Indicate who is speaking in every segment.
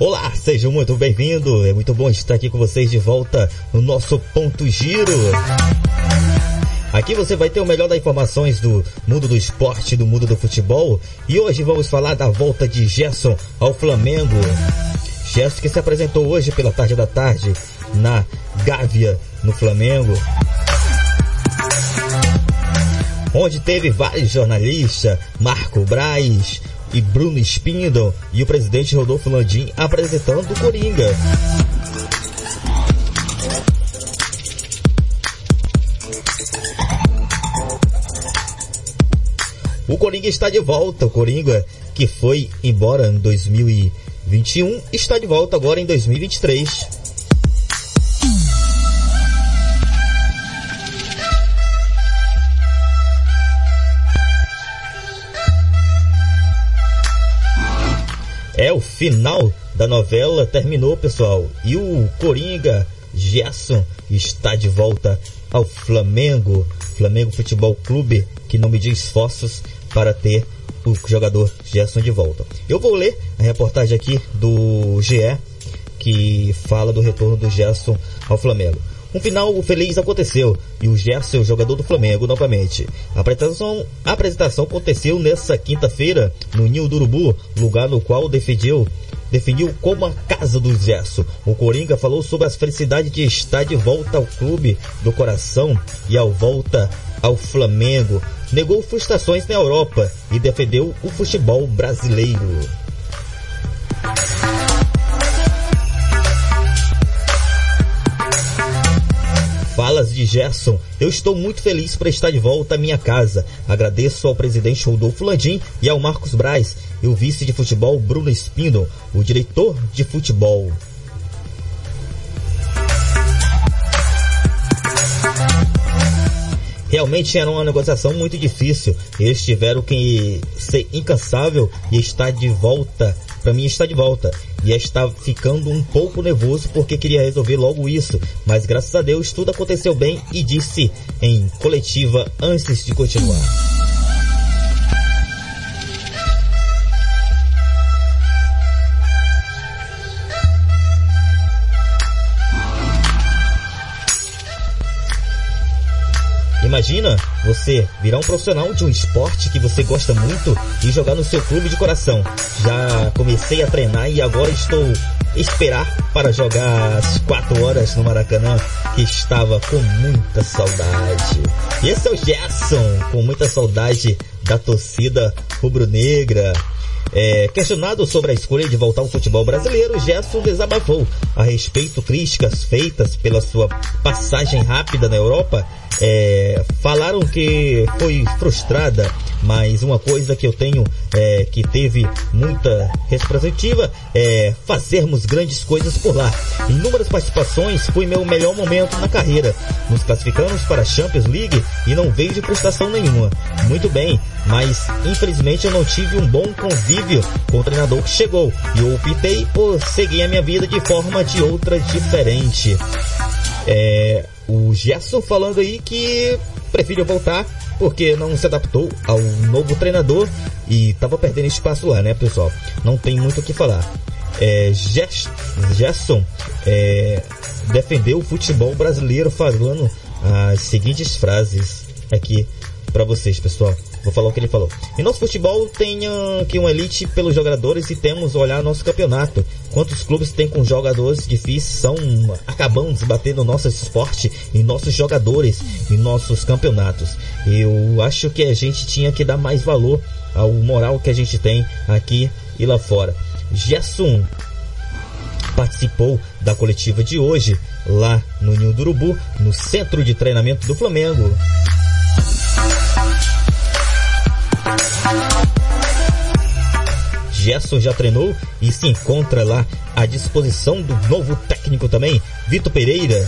Speaker 1: Olá, sejam muito bem-vindos. É muito bom estar aqui com vocês de volta no nosso Ponto Giro. Aqui você vai ter o melhor das informações do mundo do esporte, do mundo do futebol. E hoje vamos falar da volta de Gerson ao Flamengo. Gerson que se apresentou hoje pela tarde da tarde na Gávea, no Flamengo. Onde teve vários jornalistas, Marco Braz e Bruno Spindle e o presidente Rodolfo Landim apresentando o Coringa. O Coringa está de volta. O Coringa que foi embora em 2021 está de volta agora em 2023. É o final da novela terminou, pessoal. E o Coringa Gerson está de volta ao Flamengo, Flamengo Futebol Clube, que não mediu esforços para ter o jogador Gerson de volta. Eu vou ler a reportagem aqui do GE que fala do retorno do Gerson ao Flamengo. Um final feliz aconteceu e o Gerson, jogador do Flamengo, novamente. A apresentação, a apresentação aconteceu nessa quinta-feira no Ninho do Urubu, lugar no qual defendeu definiu como a casa do Gerson. O Coringa falou sobre as felicidades de estar de volta ao clube do coração e ao volta ao Flamengo. Negou frustrações na Europa e defendeu o futebol brasileiro. De Gerson. Eu estou muito feliz por estar de volta à minha casa. Agradeço ao presidente Rodolfo Landim e ao Marcos Braz e o vice de futebol Bruno Espino, o diretor de futebol. Realmente era uma negociação muito difícil. Eles tiveram que ser incansável e estar de volta. Para mim, está de volta e estava ficando um pouco nervoso porque queria resolver logo isso, mas graças a Deus tudo aconteceu bem e disse em coletiva antes de continuar. Imagina você virar um profissional de um esporte que você gosta muito e jogar no seu clube de coração. Já comecei a treinar e agora estou esperar para jogar às 4 horas no Maracanã, que estava com muita saudade. E esse é o Gerson, com muita saudade da torcida rubro-negra. É, questionado sobre a escolha de voltar ao futebol brasileiro, Gerson desabafou a respeito críticas feitas pela sua passagem rápida na Europa. É, falaram que foi frustrada, mas uma coisa que eu tenho é, que teve muita representativa é fazermos grandes coisas por lá. Inúmeras participações foi meu melhor momento na carreira. Nos classificamos para a Champions League e não vejo frustração nenhuma. Muito bem, mas infelizmente eu não tive um bom convívio com o treinador que chegou e eu optei por seguir a minha vida de forma de outra diferente. É, o Gerson falando aí que prefere voltar porque não se adaptou ao novo treinador e estava perdendo espaço lá, né, pessoal? Não tem muito o que falar. É, Gerson é, defendeu o futebol brasileiro falando as seguintes frases aqui para vocês, pessoal. Vou falar o que ele falou. Em nosso futebol tem aqui uma elite pelos jogadores e temos olhar nosso campeonato. Quantos clubes tem com jogadores difíceis são acabamos batendo nosso esporte e nossos jogadores em nossos campeonatos. Eu acho que a gente tinha que dar mais valor ao moral que a gente tem aqui e lá fora. Gerson participou da coletiva de hoje lá no Ninho do Urubu, no centro de treinamento do Flamengo. Gerson já treinou e se encontra lá à disposição do novo técnico também, Vitor Pereira.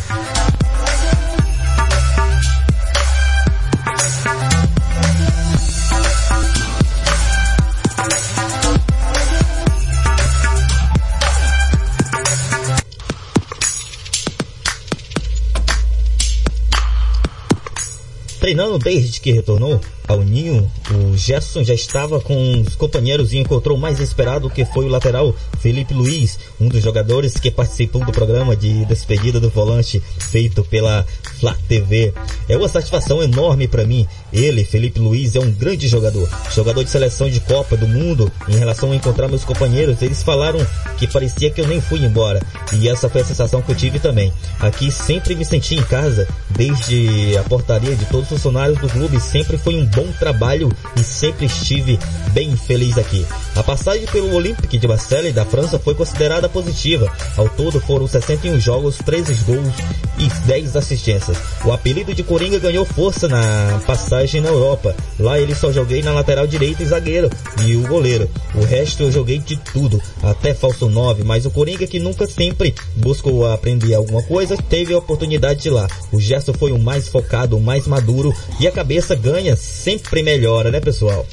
Speaker 1: Treinando desde que retornou, ao ninho, o Gerson já estava com os companheiros e encontrou o mais esperado que foi o lateral Felipe Luiz, um dos jogadores que participou do programa de despedida do volante feito pela Flá TV. É uma satisfação enorme para mim. Ele, Felipe Luiz, é um grande jogador, jogador de seleção de Copa do Mundo. Em relação a encontrar meus companheiros, eles falaram que parecia que eu nem fui embora. E essa foi a sensação que eu tive também. Aqui sempre me senti em casa, desde a portaria de todos os funcionários do clube, sempre foi um bom trabalho e sempre estive bem feliz aqui. A passagem pelo Olympique de Marseille da França foi considerada positiva. Ao todo foram 61 jogos, 13 gols e 10 assistências. O apelido de Coringa ganhou força na passagem na Europa. Lá ele só joguei na lateral direita e zagueiro e o goleiro. O resto eu joguei de tudo, até falso 9, mas o Coringa que nunca sempre buscou aprender alguma coisa, teve a oportunidade de lá. O gesto foi o mais focado, o mais maduro e a cabeça ganha sempre melhora, né pessoal?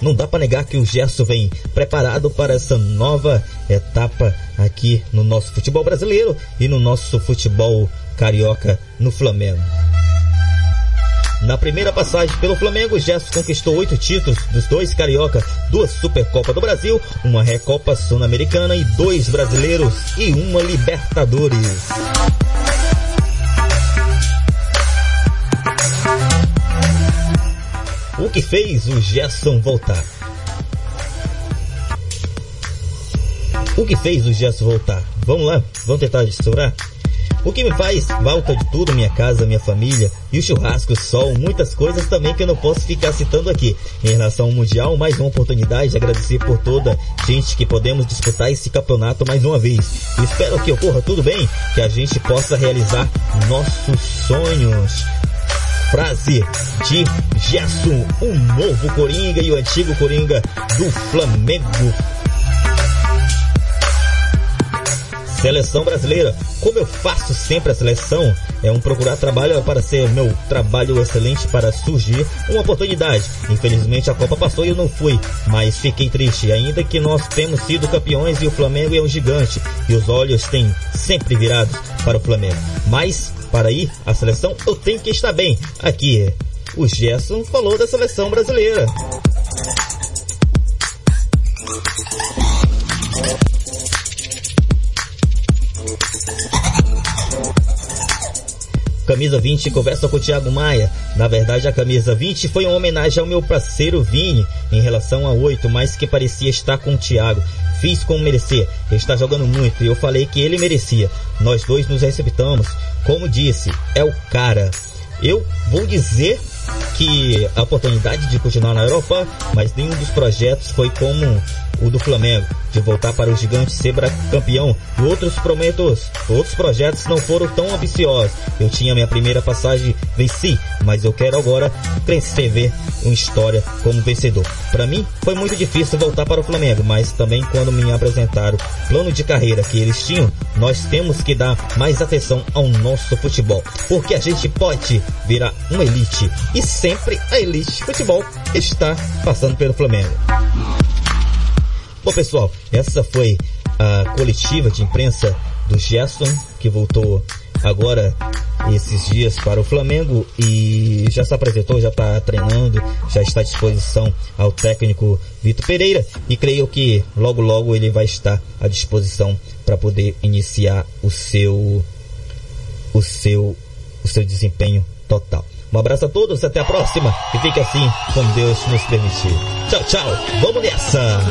Speaker 1: Não dá para negar que o Gerson vem preparado para essa nova etapa aqui no nosso futebol brasileiro e no nosso futebol carioca no Flamengo. Na primeira passagem pelo Flamengo, Gerson conquistou oito títulos dos dois carioca, duas Supercopa do Brasil, uma Recopa Sul-Americana e dois brasileiros e uma Libertadores. O que fez o Gerson voltar? O que fez o Gerson voltar? Vamos lá, vamos tentar estourar? O que me faz falta de tudo, minha casa, minha família, e o churrasco, o sol, muitas coisas também que eu não posso ficar citando aqui. Em relação ao Mundial, mais uma oportunidade de agradecer por toda gente que podemos disputar esse campeonato mais uma vez. Espero que ocorra tudo bem, que a gente possa realizar nossos sonhos. Frase de Gerson, o novo Coringa e o antigo Coringa do Flamengo. Seleção brasileira. Como eu faço sempre a seleção, é um procurar trabalho para ser meu trabalho excelente para surgir uma oportunidade. Infelizmente a Copa passou e eu não fui, mas fiquei triste, ainda que nós temos sido campeões e o Flamengo é um gigante e os olhos têm sempre virados para o Flamengo. Mas para ir à seleção eu tenho que estar bem. Aqui o Gerson falou da seleção brasileira. Camisa 20 conversa com o Thiago Maia. Na verdade, a camisa 20 foi uma homenagem ao meu parceiro Vini em relação a 8, mas que parecia estar com o Thiago. Fiz como merecer. Ele está jogando muito e eu falei que ele merecia. Nós dois nos respeitamos. Como disse, é o cara. Eu vou dizer que a oportunidade de continuar na Europa, mas nenhum dos projetos foi como o do Flamengo, de voltar para o gigante ser campeão. E outros prometos, outros projetos não foram tão ambiciosos. Eu tinha minha primeira passagem, venci, mas eu quero agora crescer, uma história como vencedor. Para mim, foi muito difícil voltar para o Flamengo, mas também quando me apresentaram plano de carreira que eles tinham, nós temos que dar mais atenção ao nosso futebol, porque a gente pode virar uma elite e sempre a elite futebol está passando pelo Flamengo. Bom pessoal, essa foi a coletiva de imprensa do Gerson, que voltou agora esses dias para o Flamengo e já se apresentou, já está treinando, já está à disposição ao técnico Vitor Pereira e creio que logo logo ele vai estar à disposição para poder iniciar o seu o seu o seu desempenho total. Um abraço a todos, até a próxima e fique assim como Deus nos permitir. Tchau, tchau. Vamos nessa.